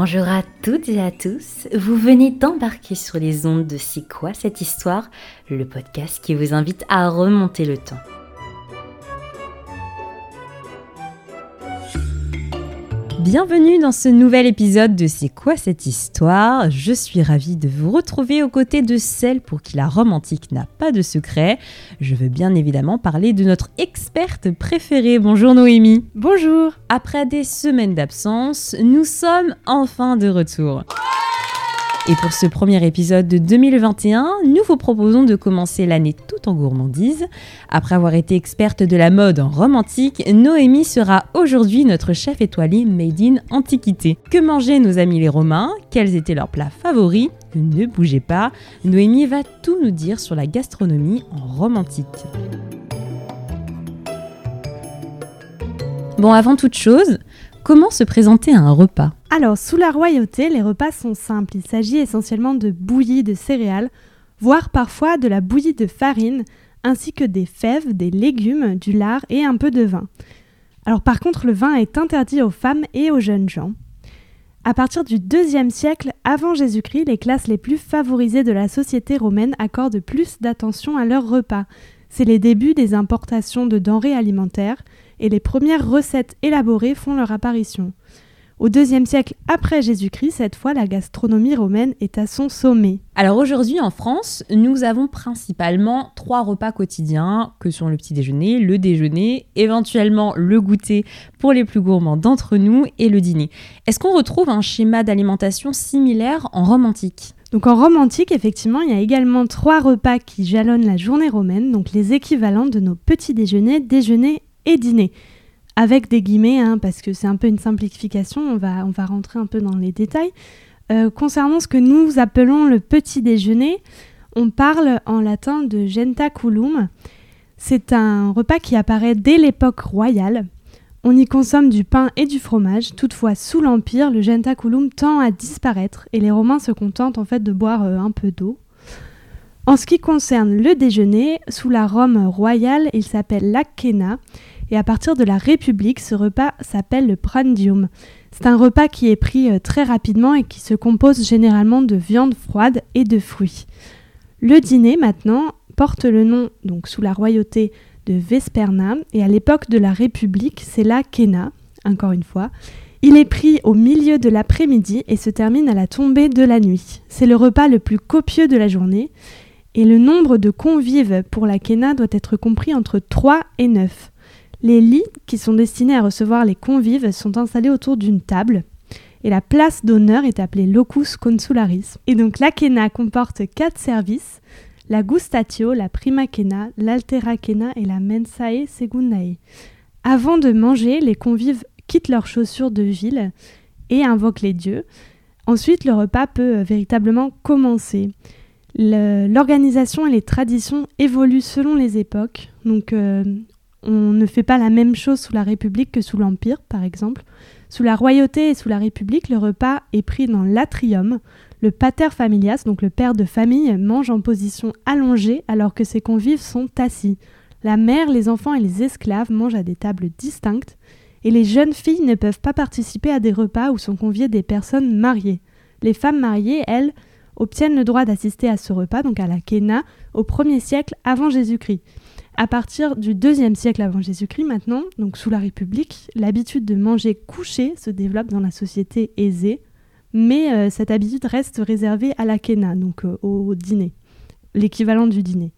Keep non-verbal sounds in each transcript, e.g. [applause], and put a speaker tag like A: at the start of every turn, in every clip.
A: Bonjour à toutes et à tous, vous venez d'embarquer sur les ondes de C'est quoi cette histoire, le podcast qui vous invite à remonter le temps. Bienvenue dans ce nouvel épisode de C'est quoi cette histoire? Je suis ravie de vous retrouver aux côtés de celle pour qui la Rome antique n'a pas de secret. Je veux bien évidemment parler de notre experte préférée. Bonjour Noémie.
B: Bonjour.
A: Après des semaines d'absence, nous sommes enfin de retour. Et pour ce premier épisode de 2021, nous vous proposons de commencer l'année tout en gourmandise. Après avoir été experte de la mode en Rome antique, Noémie sera aujourd'hui notre chef étoilé Made in Antiquité. Que mangeaient nos amis les Romains? Quels étaient leurs plats favoris? Ne bougez pas, Noémie va tout nous dire sur la gastronomie en Rome antique. Bon, avant toute chose, comment se présenter à un repas?
B: Alors, sous la royauté, les repas sont simples. Il s'agit essentiellement de bouillie de céréales, voire parfois de la bouillie de farine, ainsi que des fèves, des légumes, du lard et un peu de vin. Alors par contre, le vin est interdit aux femmes et aux jeunes gens. À partir du IIe siècle avant Jésus-Christ, les classes les plus favorisées de la société romaine accordent plus d'attention à leurs repas. C'est les débuts des importations de denrées alimentaires et les premières recettes élaborées font leur apparition. Au deuxième siècle après Jésus-Christ, cette fois, la gastronomie romaine est à son sommet.
A: Alors aujourd'hui en France, nous avons principalement trois repas quotidiens, que sont le petit déjeuner, le déjeuner, éventuellement le goûter pour les plus gourmands d'entre nous et le dîner. Est-ce qu'on retrouve un schéma d'alimentation similaire en Rome antique?
B: Donc en Rome antique, effectivement, il y a également trois repas qui jalonnent la journée romaine, donc les équivalents de nos petits déjeuners, déjeuners et dîners avec des guillemets, hein, parce que c'est un peu une simplification, on va, on rentrer un peu dans les détails. Euh, concernant ce que nous appelons le petit déjeuner, on parle en latin de gentaculum. C'est un repas qui apparaît dès l'époque royale. On y consomme du pain et du fromage. Toutefois, sous l'Empire, le gentaculum tend à disparaître et les Romains se contentent en fait de boire euh, un peu d'eau. En ce qui concerne le déjeuner, sous la Rome royale, il s'appelle l'acena et à partir de la République, ce repas s'appelle le prandium. C'est un repas qui est pris euh, très rapidement et qui se compose généralement de viande froide et de fruits. Le dîner maintenant porte le nom, donc sous la royauté, de Vesperna et à l'époque de la République, c'est la Kena, encore une fois. Il est pris au milieu de l'après-midi et se termine à la tombée de la nuit. C'est le repas le plus copieux de la journée et le nombre de convives pour la Kena doit être compris entre 3 et 9. Les lits qui sont destinés à recevoir les convives sont installés autour d'une table et la place d'honneur est appelée locus consularis. Et donc la quena comporte quatre services la gustatio, la prima quena, l'altera quena et la mensae secundae. Avant de manger, les convives quittent leurs chaussures de ville et invoquent les dieux. Ensuite, le repas peut véritablement commencer. L'organisation et les traditions évoluent selon les époques. Donc, euh, on ne fait pas la même chose sous la République que sous l'Empire, par exemple. Sous la royauté et sous la République, le repas est pris dans l'atrium. Le pater familias, donc le père de famille, mange en position allongée alors que ses convives sont assis. La mère, les enfants et les esclaves mangent à des tables distinctes. Et les jeunes filles ne peuvent pas participer à des repas où sont conviées des personnes mariées. Les femmes mariées, elles, obtiennent le droit d'assister à ce repas, donc à la Kena, au 1er siècle avant Jésus-Christ. À partir du deuxième siècle avant Jésus-Christ, maintenant, donc sous la République, l'habitude de manger couché se développe dans la société aisée, mais euh, cette habitude reste réservée à la kena, donc euh, au dîner, l'équivalent du dîner.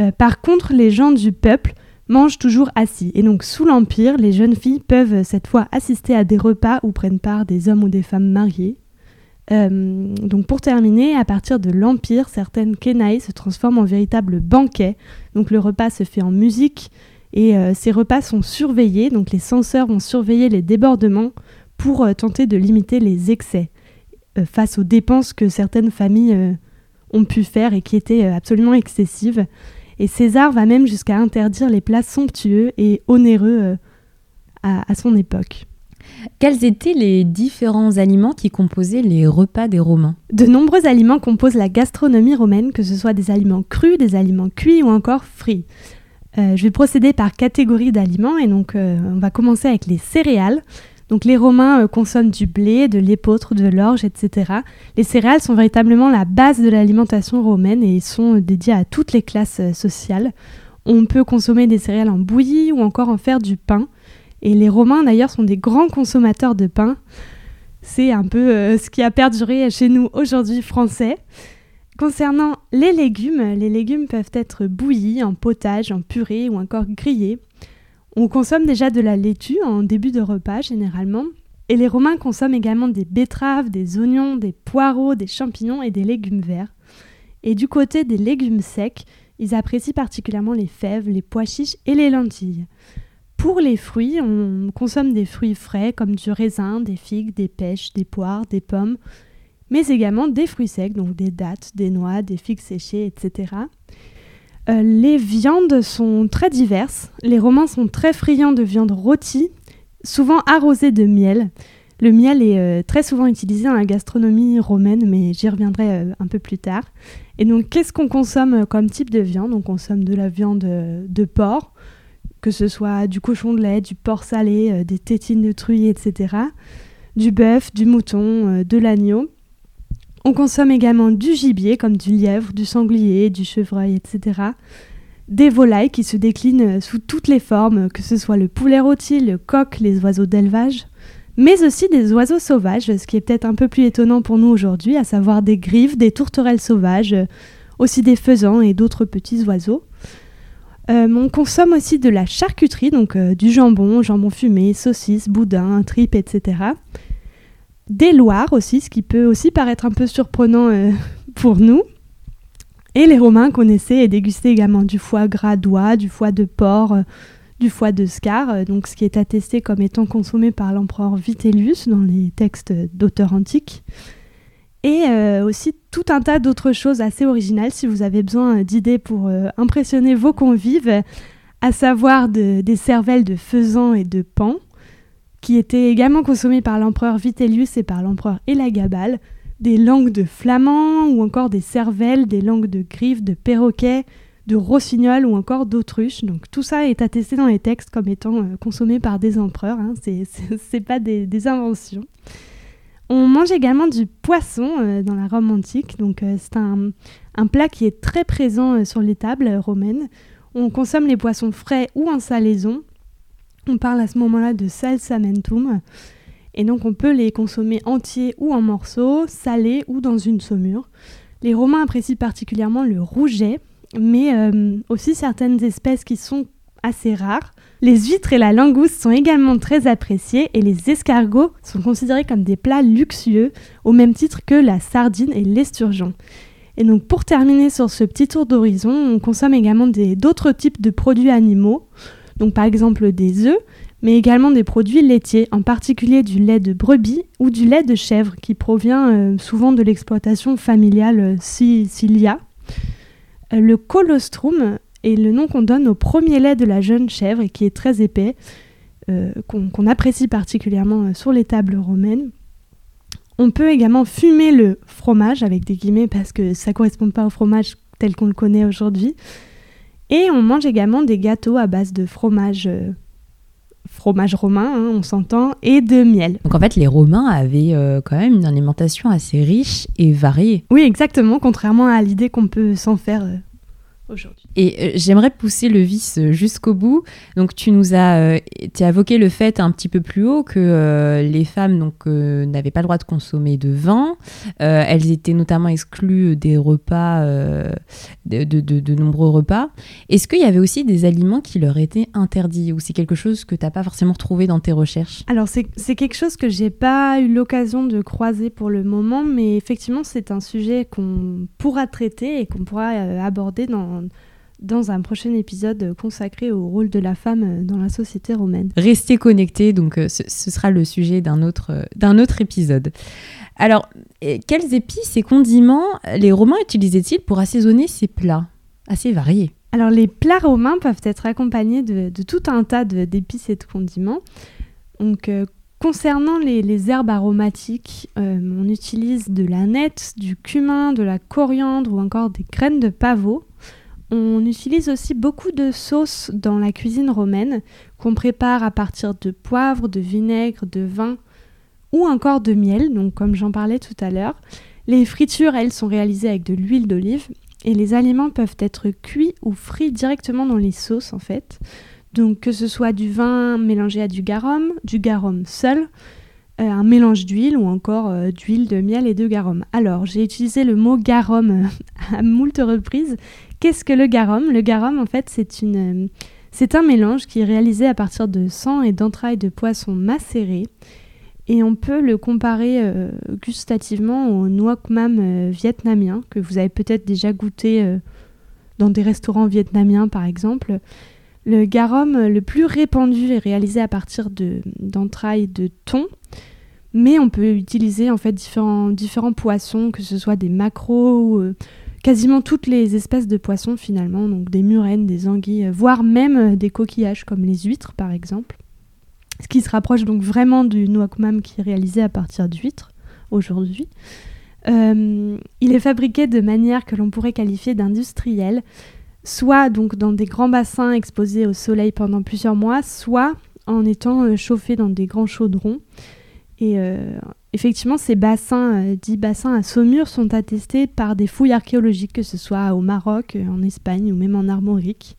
B: Euh, par contre, les gens du peuple mangent toujours assis, et donc sous l'Empire, les jeunes filles peuvent cette fois assister à des repas où prennent part des hommes ou des femmes mariés, euh, donc pour terminer, à partir de l'Empire, certaines kenaïs se transforment en véritables banquets. Donc le repas se fait en musique et euh, ces repas sont surveillés. Donc les censeurs vont surveiller les débordements pour euh, tenter de limiter les excès face aux dépenses que certaines familles ont pu faire et qui étaient absolument excessives. Et César va même jusqu'à interdire les plats somptueux et onéreux à son époque.
A: Quels étaient les différents aliments qui composaient les repas des Romains
B: De nombreux aliments composent la gastronomie romaine, que ce soit des aliments crus, des aliments cuits ou encore frits. Euh, je vais procéder par catégorie d'aliments et donc euh, on va commencer avec les céréales. Donc les Romains euh, consomment du blé, de l'épeautre, de l'orge, etc. Les céréales sont véritablement la base de l'alimentation romaine et sont dédiées à toutes les classes sociales. On peut consommer des céréales en bouillie ou encore en faire du pain. Et les Romains d'ailleurs sont des grands consommateurs de pain. C'est un peu euh, ce qui a perduré chez nous aujourd'hui français. Concernant les légumes, les légumes peuvent être bouillis, en potage, en purée ou encore grillés. On consomme déjà de la laitue en début de repas généralement. Et les Romains consomment également des betteraves, des oignons, des poireaux, des champignons et des légumes verts. Et du côté des légumes secs, ils apprécient particulièrement les fèves, les pois chiches et les lentilles. Pour les fruits, on consomme des fruits frais comme du raisin, des figues, des pêches, des poires, des pommes, mais également des fruits secs, donc des dattes, des noix, des figues séchées, etc. Euh, les viandes sont très diverses. Les Romains sont très friands de viande rôtie, souvent arrosée de miel. Le miel est euh, très souvent utilisé dans la gastronomie romaine, mais j'y reviendrai euh, un peu plus tard. Et donc, qu'est-ce qu'on consomme comme type de viande? On consomme de la viande de porc, que ce soit du cochon de lait, du porc salé, des tétines de truie, etc. Du bœuf, du mouton, de l'agneau. On consomme également du gibier comme du lièvre, du sanglier, du chevreuil, etc. Des volailles qui se déclinent sous toutes les formes, que ce soit le poulet rôti, le coq, les oiseaux d'élevage, mais aussi des oiseaux sauvages, ce qui est peut-être un peu plus étonnant pour nous aujourd'hui, à savoir des grives, des tourterelles sauvages, aussi des faisans et d'autres petits oiseaux. Euh, on consomme aussi de la charcuterie, donc euh, du jambon, jambon fumé, saucisses, boudin, tripes, etc des loirs aussi, ce qui peut aussi paraître un peu surprenant euh, [laughs] pour nous. Et les Romains connaissaient et dégustaient également du foie gras d'oie, du foie de porc, du foie de scar, donc ce qui est attesté comme étant consommé par l'empereur Vitellius dans les textes d'auteurs antiques. Et aussi tout un tas d'autres choses assez originales si vous avez besoin d'idées pour impressionner vos convives, à savoir des cervelles de faisan et de pan, qui étaient également consommés par l'empereur Vitellius et par l'empereur Elagabal, des langues de flamand ou encore des cervelles, des langues de griffes, de perroquets, de rossignols ou encore d'autruches. Donc tout ça est attesté dans les textes comme étant euh, consommé par des empereurs, hein. c'est pas des, inventions. On mange également du poisson euh, dans la Rome antique, donc euh, c'est un, plat qui est très présent sur les tables romaines. On consomme les poissons frais ou en salaison, on parle à ce moment-là de salsamentum. Et donc on peut les consommer entiers ou en morceaux, salés ou dans une saumure. Les Romains apprécient particulièrement le rouget, mais euh, aussi certaines espèces qui sont assez rares. Les huîtres et la langouste sont également très appréciées et les escargots sont considérés comme des plats luxueux au même titre que la sardine et l'esturgeon. Et donc pour terminer sur ce petit tour d'horizon, on consomme également d'autres types de produits animaux donc par exemple des œufs, mais également des produits laitiers, en particulier du lait de brebis ou du lait de chèvre qui provient euh, souvent de l'exploitation familiale euh, s'il y a. Euh, le colostrum est le nom qu'on donne au premier lait de la jeune chèvre et qui est très épais, qu'on apprécie particulièrement sur les tables romaines. On peut également fumer le fromage avec des guillemets parce que ça ne correspond pas au fromage tel qu'on le connaît aujourd'hui. Et on mange également des gâteaux à base de fromage, euh, fromage romain, hein, on s'entend, et de miel.
A: Donc en fait, les Romains avaient euh, quand même une alimentation assez riche et variée.
B: Oui, exactement, contrairement à l'idée qu'on peut s'en faire euh, aujourd'hui.
A: Et euh, j'aimerais pousser le vice euh, jusqu'au bout. Donc tu nous as, euh, évoqué le fait un petit peu plus haut que les femmes donc n'avaient pas le droit de consommer de vin. elles étaient notamment exclues des repas, de, de, nombreux repas. Est-ce qu'il y avait aussi des aliments qui leur étaient interdits ou c'est quelque chose que tu n'as pas forcément retrouvé dans tes recherches?
B: Alors c'est quelque chose que j'ai pas eu l'occasion de croiser pour le moment, mais effectivement c'est un sujet qu'on pourra traiter et qu'on pourra aborder dans dans, un prochain épisode consacré au rôle de la femme dans la société romaine.
A: Restez connectés, donc euh, ce, sera le sujet d'un autre, euh, d'un autre épisode. Alors, quels épices et condiments les Romains utilisaient-ils pour assaisonner ces plats assez variés?
B: Alors, les plats romains peuvent être accompagnés de, tout un tas d'épices et de condiments. Donc, euh, Concernant les, herbes aromatiques, on utilise de la nette, du cumin, de la coriandre ou encore des graines de pavot. On utilise aussi beaucoup de sauces dans la cuisine romaine qu'on prépare à partir de poivre, de vinaigre, de vin ou encore de miel, donc comme j'en parlais tout à l'heure. Les fritures, elles, sont réalisées avec de l'huile d'olive et les aliments peuvent être cuits ou frits directement dans les sauces en fait. Donc que ce soit du vin mélangé à du garum, du garum seul, euh, un mélange d'huile ou encore euh, d'huile, de miel et de garum. Alors j'ai utilisé le mot garum [laughs] à moult reprises. Qu'est-ce que le garum? Le garum en fait c'est une... C'est un mélange qui est réalisé à partir de sang et d'entrailles de poisson macérés. Et on peut le comparer euh, gustativement au nuoc mam euh, vietnamien, que vous avez peut-être déjà goûté euh, dans des restaurants vietnamiens par exemple. Le garum le plus répandu est réalisé à partir d'entrailles de, thon, mais on peut utiliser en fait différents, différents poissons, que ce soit des maquereaux, quasiment toutes les espèces de poissons finalement, donc des murènes, des anguilles, voire même des coquillages comme les huîtres par exemple ce qui se rapproche donc vraiment du Nouakmam qui est réalisé à partir d'huîtres aujourd'hui. Euh, il est fabriqué de manière que l'on pourrait qualifier d'industrielle, soit donc dans des grands bassins exposés au soleil pendant plusieurs mois, soit en étant euh, chauffé dans des grands chaudrons. Euh, effectivement, ces bassins, dits bassins à saumure, sont attestés par des fouilles archéologiques, que ce soit au Maroc, en Espagne ou même en Armorique.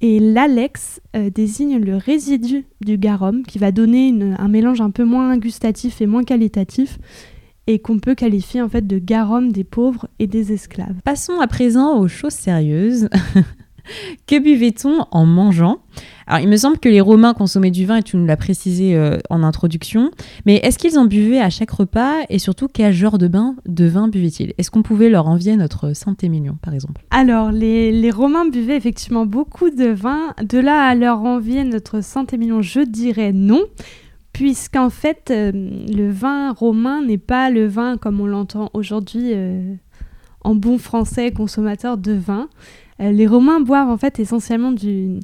B: Et l'Alex euh, désigne le résidu du garum qui va donner un mélange un peu moins gustatif et moins qualitatif et qu'on peut qualifier en fait de garum des pauvres et des esclaves.
A: Passons à présent aux choses sérieuses. [laughs] que buvait-on en mangeant? Alors, il me semble que les Romains consommaient du vin, et tu nous l'as précisé euh, en introduction, mais est-ce qu'ils en buvaient à chaque repas et surtout quel genre de, bain, de vin buvaient-ils? Est-ce qu'on pouvait leur envier notre Saint-Émilion, par exemple?
B: Alors, les, Romains buvaient effectivement beaucoup de vin. De là à leur envier notre Saint-Émilion, je dirais non puisqu'en fait, euh, le vin romain n'est pas le vin comme on l'entend aujourd'hui euh, en bon français consommateur de vin. Les Romains boivent en fait essentiellement du,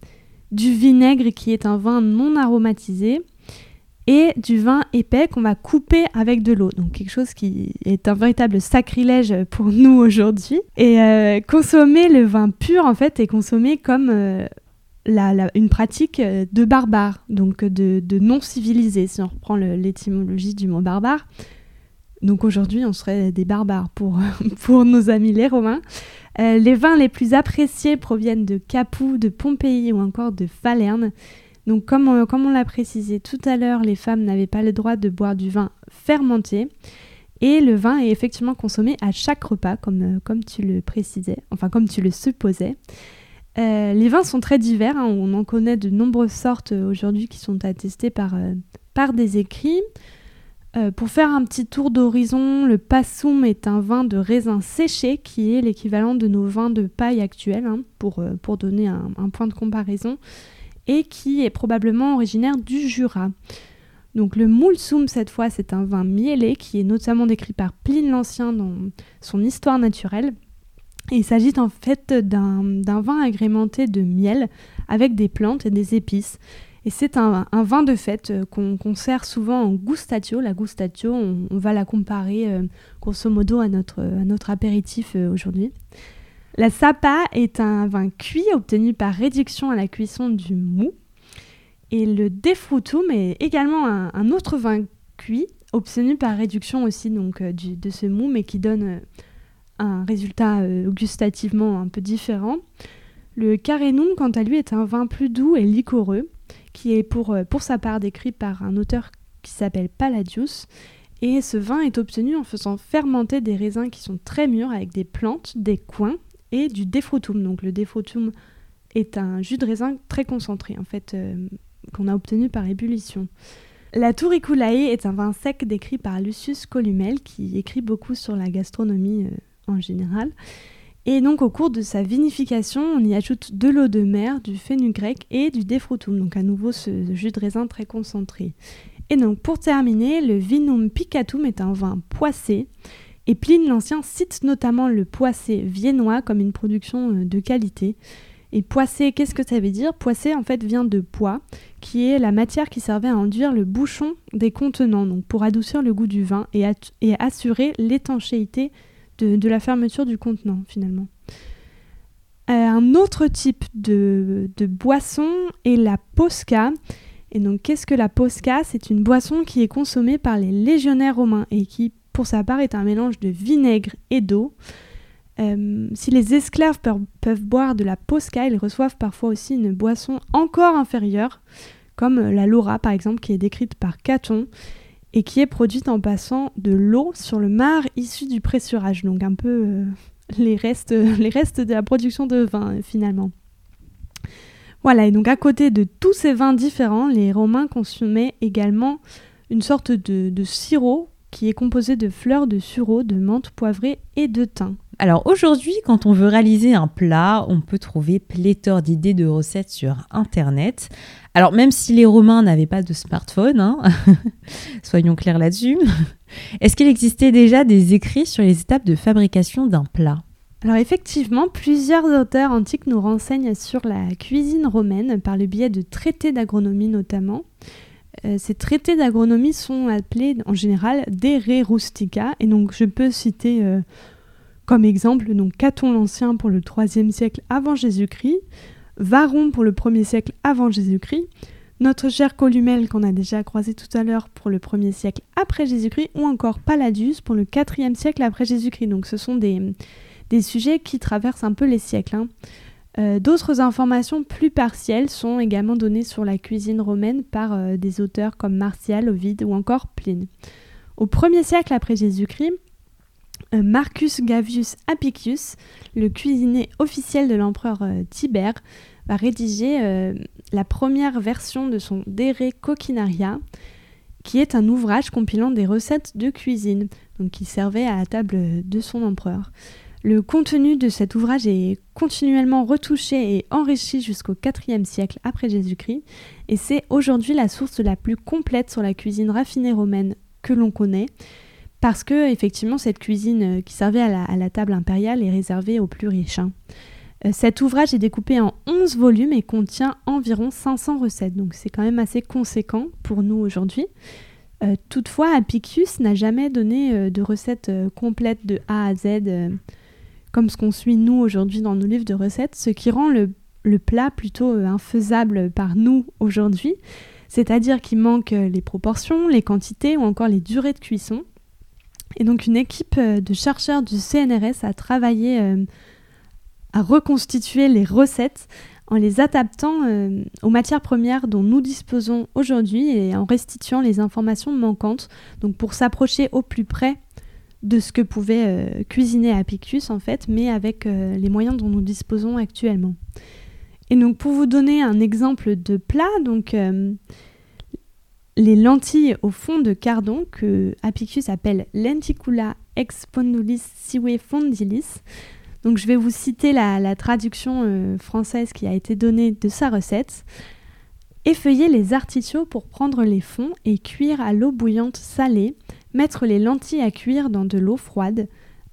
B: vinaigre qui est un vin non aromatisé et du vin épais qu'on va couper avec de l'eau. Donc quelque chose qui est un véritable sacrilège pour [laughs] nous aujourd'hui. Et euh, consommer le vin pur en fait est consommé comme euh, une pratique de barbare, donc de, de non civilisé si on reprend l'étymologie du mot barbare. Donc aujourd'hui on serait des barbares pour, [laughs] pour nos amis les Romains. Euh, les vins les plus appréciés proviennent de Capoue, de Pompéi ou encore de Falerne. Donc comme on, l'a précisé tout à l'heure, les femmes n'avaient pas le droit de boire du vin fermenté. Et le vin est effectivement consommé à chaque repas, comme, euh, tu le précisais, enfin comme tu le supposais. Euh, les vins sont très divers, hein. on en connaît de nombreuses sortes aujourd'hui qui sont attestées par des écrits. Euh, pour faire un petit tour d'horizon, le Passum est un vin de raisin séché qui est l'équivalent de nos vins de paille actuels, hein, pour, euh, pour, donner un, point de comparaison, et qui est probablement originaire du Jura. Donc le Moulsum, cette fois, c'est un vin mielé qui est notamment décrit par Pline l'Ancien dans son Histoire naturelle. il s'agit en fait d'un vin agrémenté de miel avec des plantes et des épices. Et c'est un, vin de fête euh, qu'on sert souvent en gustatio. La gustatio, on, va la comparer euh, grosso modo à notre, apéritif euh, aujourd'hui. La sapa est un vin cuit obtenu par réduction à la cuisson du mou. Et le defrutum est également un, autre vin cuit obtenu par réduction aussi donc, de ce mou, mais qui donne un résultat gustativement un peu différent. Le carenum, quant à lui, est un vin plus doux et liquoreux qui est pour, euh, pour sa part décrit par un auteur qui s'appelle Palladius. Et ce vin est obtenu en faisant fermenter des raisins qui sont très mûrs avec des plantes, des coins et du defrutum. Donc le defrutum est un jus de raisin très concentré en fait euh, qu'on a obtenu par ébullition. La Touriculae est un vin sec décrit par Lucius Columel qui écrit beaucoup sur la gastronomie euh, en général. Et donc au cours de sa vinification, on y ajoute de l'eau de mer, du fenugrec et du defrutum, donc à nouveau ce jus de raisin très concentré. Et donc pour terminer, le vinum picatum est un vin poissé. Et Pline l'Ancien cite notamment le poissé viennois comme une production euh, de qualité. Et poissé, qu'est-ce que ça veut dire? Poissé en fait vient de pois, qui est la matière qui servait à enduire le bouchon des contenants, donc pour adoucir le goût du vin et assurer l'étanchéité de, la fermeture du contenant finalement. un autre type de, de boisson est la posca. Et donc, qu'est-ce que la posca? C'est une boisson qui est consommée par les légionnaires romains et qui, pour sa part, est un mélange de vinaigre et d'eau. Euh, si les esclaves peuvent, boire de la posca, ils reçoivent parfois aussi une boisson encore inférieure, comme la laura par exemple, qui est décrite par Caton et qui est produite en passant de l'eau sur le marc issu du pressurage, donc un peu euh, les, restes, [laughs] les restes de la production de vin finalement. Voilà, et donc à côté de tous ces vins différents, les Romains consommaient également une sorte de, sirop qui est composé de fleurs de sureau, de menthe poivrée et de thym.
A: Alors aujourd'hui, quand on veut réaliser un plat, on peut trouver pléthore d'idées de recettes sur Internet. Alors même si les Romains n'avaient pas de smartphone, hein, [laughs] soyons clairs là-dessus, [laughs] est-ce qu'il existait déjà des écrits sur les étapes de fabrication d'un plat?
B: Alors effectivement, plusieurs auteurs antiques nous renseignent sur la cuisine romaine par le biais de traités d'agronomie notamment. Euh, ces traités d'agronomie sont appelés en général des re rustica et donc je peux citer euh, comme exemple donc Caton l'Ancien pour le 3e siècle avant Jésus-Christ, Varon pour le 1er siècle avant Jésus-Christ, notre cher Columel qu'on a déjà croisé tout à l'heure pour le 1er siècle après Jésus-Christ ou encore Palladius pour le 4e siècle après Jésus-Christ. Donc ce sont des des sujets qui traversent un peu les siècles. Hein. Euh, d'autres informations plus partielles sont également données sur la cuisine romaine par euh, des auteurs comme Martial, Ovide ou encore Pline. Au 1er siècle après Jésus-Christ, Marcus Gavius Apicius, le cuisinier officiel de l'empereur Tibère, va rédiger la première version de son De Coquinaria, qui est un ouvrage compilant des recettes de cuisine, qui servait à la table de son empereur. Le contenu de cet ouvrage est continuellement retouché et enrichi jusqu'au IVe siècle après Jésus-Christ, et c'est aujourd'hui la source la plus complète sur la cuisine raffinée romaine que l'on connaît, parce que effectivement cette cuisine euh, qui servait à la, table impériale est réservée aux plus riches. Hein. Euh, cet ouvrage est découpé en 11 volumes et contient environ 500 recettes, donc c'est quand même assez conséquent pour nous aujourd'hui. Euh, toutefois, Apicius n'a jamais donné de recette complète de A à Z comme ce qu'on suit nous aujourd'hui dans nos livres de recettes, ce qui rend le, plat plutôt euh, infaisable par nous aujourd'hui, c'est-à-dire qu'il manque euh, les proportions, les quantités ou encore les durées de cuisson. Et donc une équipe euh, de chercheurs du CNRS a travaillé à reconstituer les recettes en les adaptant aux matières premières dont nous disposons aujourd'hui et en restituant les informations manquantes, donc pour s'approcher au plus près de ce que pouvait euh, cuisiner Apicus en fait, mais avec euh, les moyens dont nous disposons actuellement. Et donc pour vous donner un exemple de plat, donc euh, les lentilles au fond de cardon que Apicus appelle lenticula expondulis sive fondilis. Donc je vais vous citer la, traduction française qui a été donnée de sa recette. Effeuiller les artichauts pour prendre les fonds et cuire à l'eau bouillante salée mettre les lentilles à cuire dans de l'eau froide,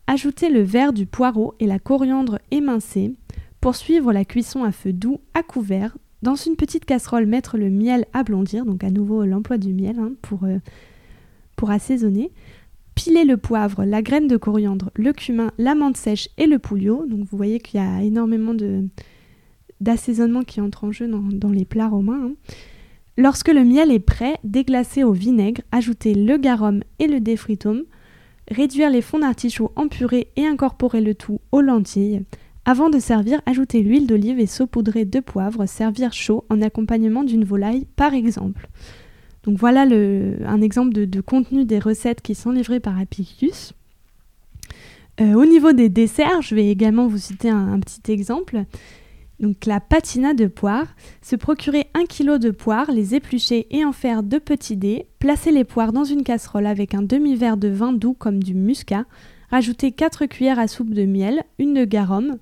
B: ajouter le verre du poireau et la coriandre émincée, poursuivre la cuisson à feu doux à couvert, dans une petite casserole mettre le miel à blondir, donc à nouveau l'emploi du miel hein, pour, euh, pour assaisonner, piler le poivre, la graine de coriandre, le cumin, la menthe sèche et le pouliot. Donc vous voyez qu'il y a énormément d'assaisonnement qui entre en jeu dans, les plats romains. Hein. Lorsque le miel est prêt, déglacer au vinaigre, ajouter le garum et le défritum, réduire les fonds d'artichaut en et incorporer le tout aux lentilles. Avant de servir, ajouter l'huile d'olive et saupoudrer de poivre, servir chaud en accompagnement d'une volaille par exemple. Donc voilà un exemple de, contenu des recettes qui sont livrées par Apicius. Euh, au niveau des desserts, je vais également vous citer un petit exemple. Donc la patina de poire, se procurer un kilo de poires, les éplucher et en faire deux petits dés, placer les poires dans une casserole avec un demi-verre de vin doux comme du muscat, rajouter 4 cuillères à soupe de miel, une de garum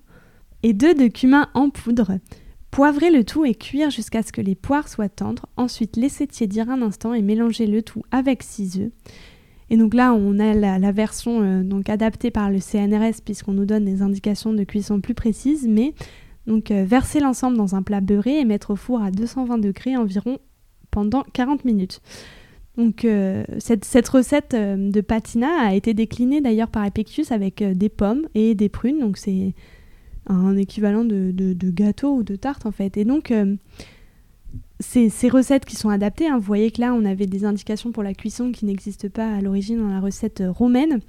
B: et deux de cumin en poudre. Poivrer le tout et cuire jusqu'à ce que les poires soient tendres, ensuite laisser tiédir un instant et mélanger le tout avec 6 œufs. Et donc là, on a la, version euh, donc adaptée par le CNRS puisqu'on nous donne des indications de cuisson plus précises, mais donc euh, verser l'ensemble dans un plat beurré et mettre au four à 220 degrés environ pendant 40 minutes. Donc euh, cette, recette euh, de patina a été déclinée d'ailleurs par Epictus avec des pommes et des prunes. Donc c'est un équivalent de, de, gâteau ou de tarte en fait. Et donc, ces, ces, recettes qui sont adaptées, hein, vous voyez que là, on avait des indications pour la cuisson qui n'existent pas à l'origine dans la recette romaine.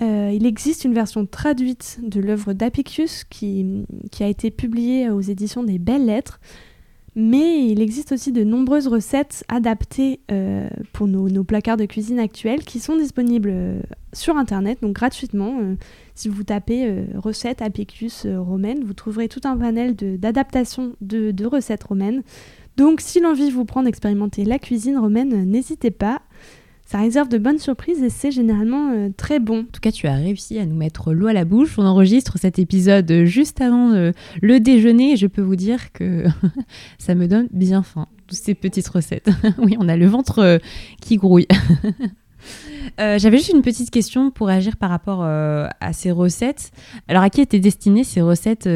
B: il existe une version traduite de l'œuvre d'Apicius qui, a été publiée aux éditions des Belles Lettres. Mais il existe aussi de nombreuses recettes adaptées euh, pour nos, placards de cuisine actuels qui sont disponibles euh, sur Internet, donc gratuitement. Euh, si vous tapez recettes Apicus romaine, vous trouverez tout un panel d'adaptations de, de, recettes romaines. Donc si l'envie vous prend d'expérimenter la cuisine romaine, n'hésitez pas ça réserve de bonnes surprises et c'est généralement euh, très bon.
A: En tout cas, tu as réussi à nous mettre l'eau à la bouche. On enregistre cet épisode juste avant euh, le déjeuner et je peux vous dire que [laughs] ça me donne bien faim, toutes ces petites recettes. [laughs] oui, on a le ventre euh, qui grouille. [laughs] J'avais juste une petite question pour agir par rapport à ces recettes. Alors, à qui étaient destinées ces recettes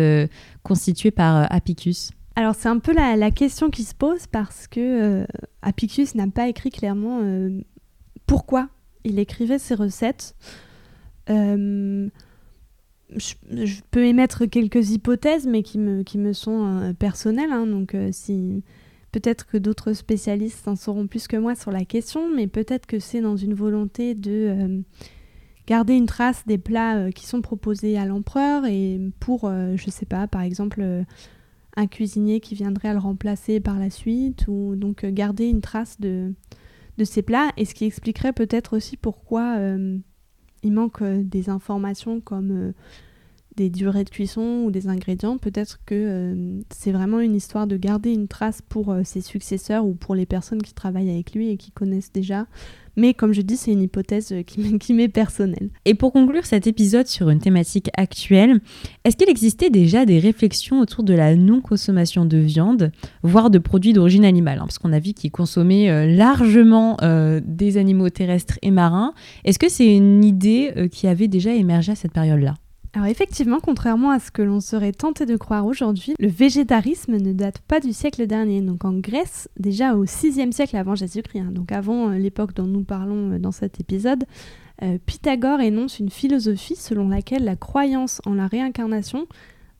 A: constituées par Apicus?
B: Alors c'est un peu la, question qui se pose parce que Apicus n'a pas écrit clairement pourquoi il écrivait ces recettes. Euh, je, peux émettre quelques hypothèses, mais qui me, qui me sont euh, personnelles. Hein. donc, euh, si peut-être que d'autres spécialistes en sauront plus que moi sur la question, mais peut-être que c'est dans une volonté de garder une trace des plats qui sont proposés à l'empereur et pour, je sais pas, par exemple un cuisinier qui viendrait le remplacer par la suite, ou donc garder une trace de, de ces plats et ce qui expliquerait peut-être aussi pourquoi euh, il manque euh, des informations comme euh, des durées de cuisson ou des ingrédients. Peut-être que c'est vraiment une histoire de garder une trace pour ses successeurs ou pour les personnes qui travaillent avec lui et qui connaissent déjà mais comme je dis, c'est une hypothèse qui m'est personnelle.
A: Et pour conclure cet épisode sur une thématique actuelle, est-ce qu'il existait déjà des réflexions autour de la non-consommation de viande, voire de produits d'origine animale hein, Parce qu'on a vu qu'ils consommaient euh, largement euh, des animaux terrestres et marins. Est-ce que c'est une idée euh, qui avait déjà émergé à cette période-là?
B: Alors effectivement, contrairement à ce que l'on serait tenté de croire aujourd'hui, le végétarisme ne date pas du siècle dernier. Donc en Grèce, déjà au 6e siècle avant Jésus-Christ, hein, donc avant euh, l'époque dont nous parlons euh, dans cet épisode, euh, Pythagore énonce une philosophie selon laquelle la croyance en la réincarnation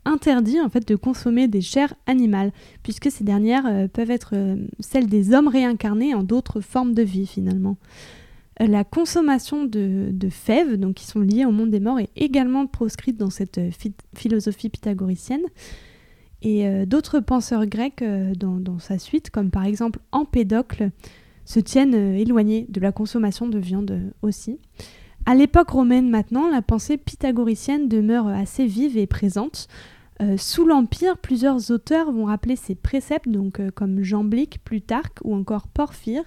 B: interdit en fait de consommer des chairs animales, puisque ces dernières peuvent être celles des hommes réincarnés en d'autres formes de vie finalement la consommation de, fèves, donc qui sont liées au monde des morts, est également proscrite dans cette euh, philosophie pythagoricienne. Et euh, d'autres penseurs grecs euh, dans, sa suite, comme par exemple Empédocle, se tiennent éloignés de la consommation de viande aussi. À l'époque romaine maintenant, la pensée pythagoricienne demeure assez vive et présente. sous l'Empire, plusieurs auteurs vont rappeler ces préceptes, donc comme Jamblique, Plutarque ou encore Porphyre,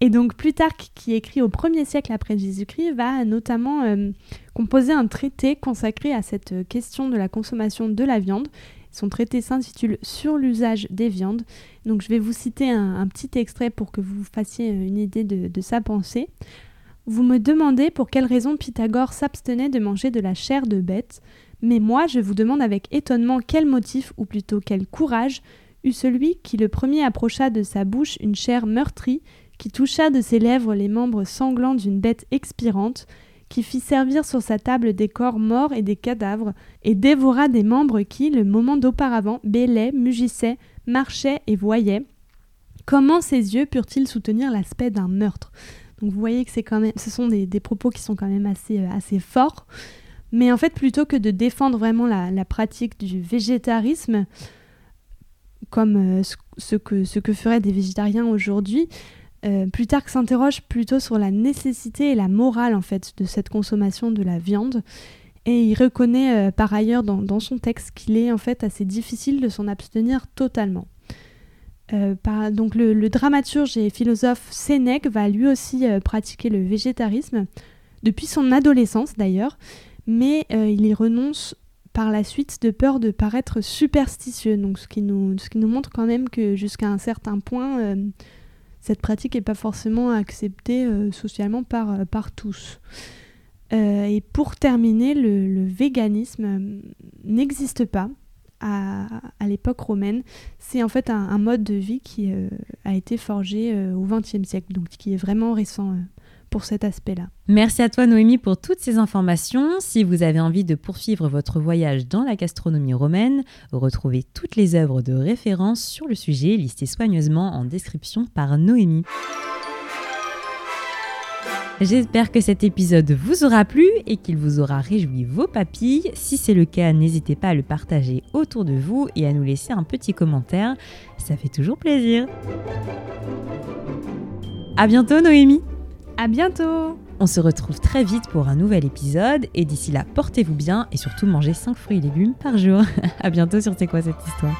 B: et donc Plutarque, qui écrit au 1er siècle après Jésus-Christ, va notamment euh, composer un traité consacré à cette euh, question de la consommation de la viande. Son traité s'intitule Sur l'usage des viandes. Donc je vais vous citer un, petit extrait pour que vous fassiez euh, une idée de, de sa pensée. Vous me demandez pour quelle raison Pythagore s'abstenait de manger de la chair de bête, mais moi je vous demande avec étonnement quel motif, ou plutôt quel courage, eut celui qui le premier approcha de sa bouche une chair meurtrie qui toucha de ses lèvres les membres sanglants d'une bête expirante, qui fit servir sur sa table des corps morts et des cadavres, et dévora des membres qui, le moment d'auparavant, bêlaient, mugissaient, marchaient et voyaient. Comment ses yeux purent-ils soutenir l'aspect d'un meurtre? Donc vous voyez que ce sont des, propos qui sont quand même assez, euh, assez forts. Mais en fait, plutôt que de défendre vraiment la, pratique du végétarisme, comme euh, ce que feraient des végétariens aujourd'hui, euh, Plutarque s'interroge plutôt sur la nécessité et la morale en fait de cette consommation de la viande et il reconnaît euh, par ailleurs dans, son texte qu'il est en fait assez difficile de s'en abstenir totalement. Euh, donc le, dramaturge et philosophe Sénèque va lui aussi pratiquer le végétarisme depuis son adolescence d'ailleurs, mais il y renonce par la suite de peur de paraître superstitieux, ce qui nous montre quand même que jusqu'à un certain point cette pratique n'est pas forcément acceptée euh, socialement par, euh, par tous. Euh, et pour terminer, le, véganisme n'existe pas à, l'époque romaine. C'est en fait un, mode de vie qui a été forgé au XXe siècle, donc qui est vraiment récent cet aspect-là.
A: Merci à toi Noémie pour toutes ces informations. Si vous avez envie de poursuivre votre voyage dans la gastronomie romaine, retrouvez toutes les œuvres de référence sur le sujet listées soigneusement en description par Noémie. J'espère que cet épisode vous aura plu et qu'il vous aura réjoui vos papilles. Si c'est le cas, n'hésitez pas à le partager autour de vous et à nous laisser un petit commentaire. Ça fait toujours plaisir. À bientôt Noémie.
B: À bientôt.
A: On se retrouve très vite pour un nouvel épisode et d'ici là, portez-vous bien et surtout mangez 5 fruits et légumes par jour. [laughs] à bientôt sur C'est quoi cette histoire?